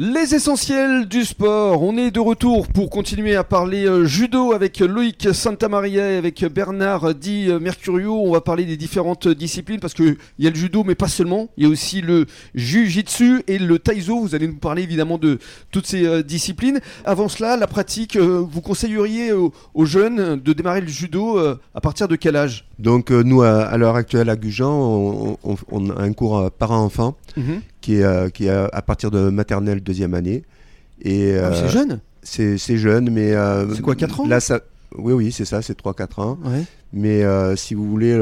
Les essentiels du sport. On est de retour pour continuer à parler euh, judo avec Loïc Santamaria et avec Bernard Di Mercurio. On va parler des différentes disciplines parce qu'il y a le judo, mais pas seulement. Il y a aussi le jiu-jitsu et le taïso. Vous allez nous parler évidemment de toutes ces euh, disciplines. Avant cela, la pratique, euh, vous conseilleriez aux, jeunes de démarrer le judo à partir de quel âge? Donc, nous, à, l'heure actuelle à Gujan, on, a un cours parent-enfant. Mhm qui est, euh, qui est à partir de maternelle deuxième année. Et, ah, c'est euh, jeune? C'est jeune, mais... Euh, c'est quoi, 4 ans? là, ça, Oui, oui, c'est ça, c'est 3-4 ans. Mais si vous voulez,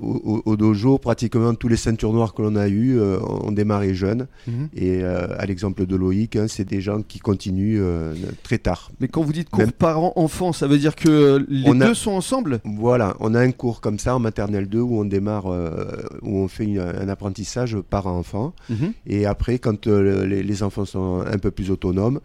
au, dojo, pratiquement tous les ceintures noires que l'on a eues euh, ont démarré jeunes. Mhm. Et euh, à l'exemple de Loïc, hein, c'est des gens qui continuent euh, très tard. Mais quand vous dites cours parents-enfants, ça veut dire que les deux sont ensemble? Voilà, on a un cours comme ça en maternelle 2 où on démarre, où on fait un apprentissage parent-enfant. Mhm. Et après, quand les enfants sont un peu plus autonomes,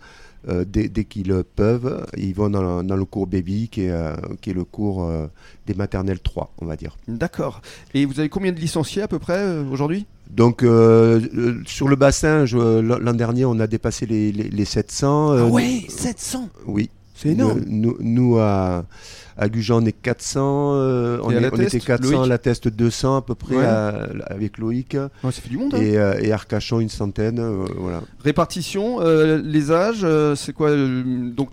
euh, dès, qu'ils peuvent, ils vont dans, le cours baby, qui est, euh, qui est le cours euh, des maternelles 3, on va dire. D'accord. Et vous avez combien de licenciés à peu près aujourd'hui? Donc sur le bassin, l'an dernier, on a dépassé les, les, 700. ah ouais, 700 Oui. C'est énorme. Nous, nous, à, à Gujan, on est 400. Euh, on, était 400 à la test 200 à peu près avec Loïc. ça fait du monde. Hein. Et, euh, et, Arcachon, une centaine. Euh, voilà. Répartition, les âges, c'est quoi Donc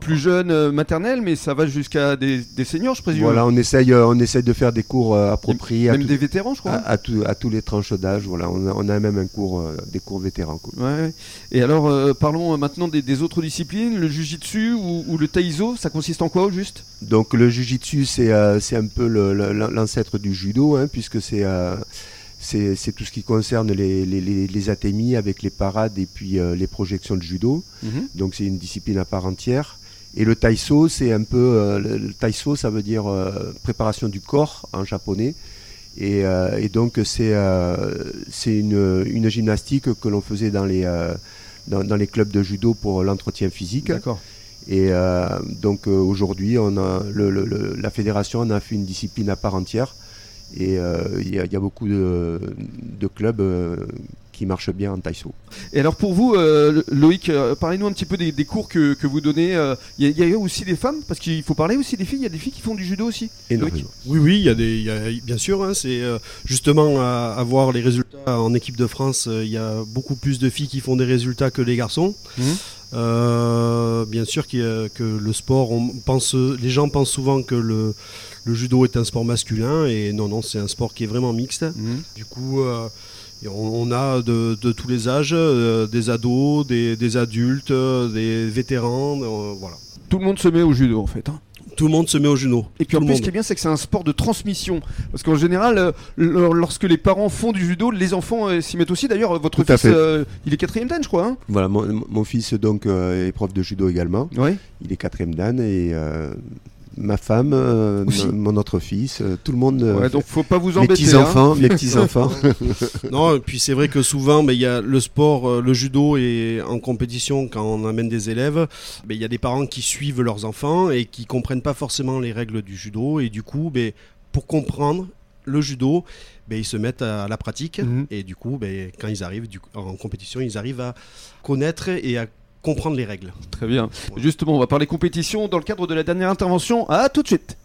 plus jeune maternelle, mais ça va jusqu'à des, seniors, je présume. Voilà, on essaye, on essaye de faire des cours appropriés. Même des vétérans, je crois. À, à, à, tous les tranches d'âge. Voilà, on a, même un cours, des cours vétérans. Ouais. Et alors, parlons maintenant des, autres disciplines, le jujitsu ou, ou le taïso, ça consiste en quoi au juste? Donc le jujitsu, c'est euh, un peu l'ancêtre du judo, hein, puisque euh, c'est tout ce qui concerne les, les, atémies avec les parades et puis euh, les projections de judo. Mhm. Donc c'est une discipline à part entière. Et le taiso, c'est un peu. le taiso, ça veut dire préparation du corps en japonais. Et, donc c'est une, une, gymnastique que l'on faisait dans les, dans, dans, les clubs de judo pour l'entretien physique. D'accord. Et euh, donc euh, aujourd'hui, on a la fédération en a fait une discipline à part entière. Et euh, il y, a beaucoup de, clubs qui marchent bien en taïso. Et alors pour vous, Loïc, parlez-nous un petit peu des, cours que, vous donnez. Il y, a aussi des femmes, parce qu'il faut parler aussi des filles. Il y a des filles qui font du judo aussi. Oui, oui, il y a des, bien sûr. Hein, c'est justement à, voir les résultats en équipe de France. Il y a beaucoup plus de filles qui font des résultats que les garçons. Mmh. Euh, bien sûr que, que le sport, on pense, les gens pensent souvent que le, le judo est un sport masculin et non, non, c'est un sport qui est vraiment mixte. Mhm. Du coup, euh, on, a de, de, tous les âges, euh, des ados, des, des, adultes, des vétérans, voilà. Tout le monde se met au judo en fait. Hein tout le monde se met au genou. Et puis en plus, ce qui est bien, c'est que c'est un sport de transmission. Parce qu'en général, euh, lorsque les parents font du judo, les enfants euh, s'y mettent aussi. D'ailleurs, votre fils, euh, il est quatrième dan, je crois. Hein voilà, mon, fils donc est prof de judo également. Oui. Il est quatrième dan et ma femme, euh, mon autre fils, euh, tout le monde. Euh, ouais, donc faut pas vous embêter. Mes petits enfants, hein. mes petits enfants. non, et puis c'est vrai que souvent, mais il y a le sport, le judo et en compétition quand on amène des élèves, mais il y a des parents qui suivent leurs enfants et qui comprennent pas forcément les règles du judo et du coup, mais pour comprendre le judo, ben, ils se mettent à la pratique mhm. et du coup, ben, quand ils arrivent en compétition, ils arrivent à connaître et à comprendre les règles. Très bien. Justement, on va parler compétition dans le cadre de la dernière intervention. À tout de suite.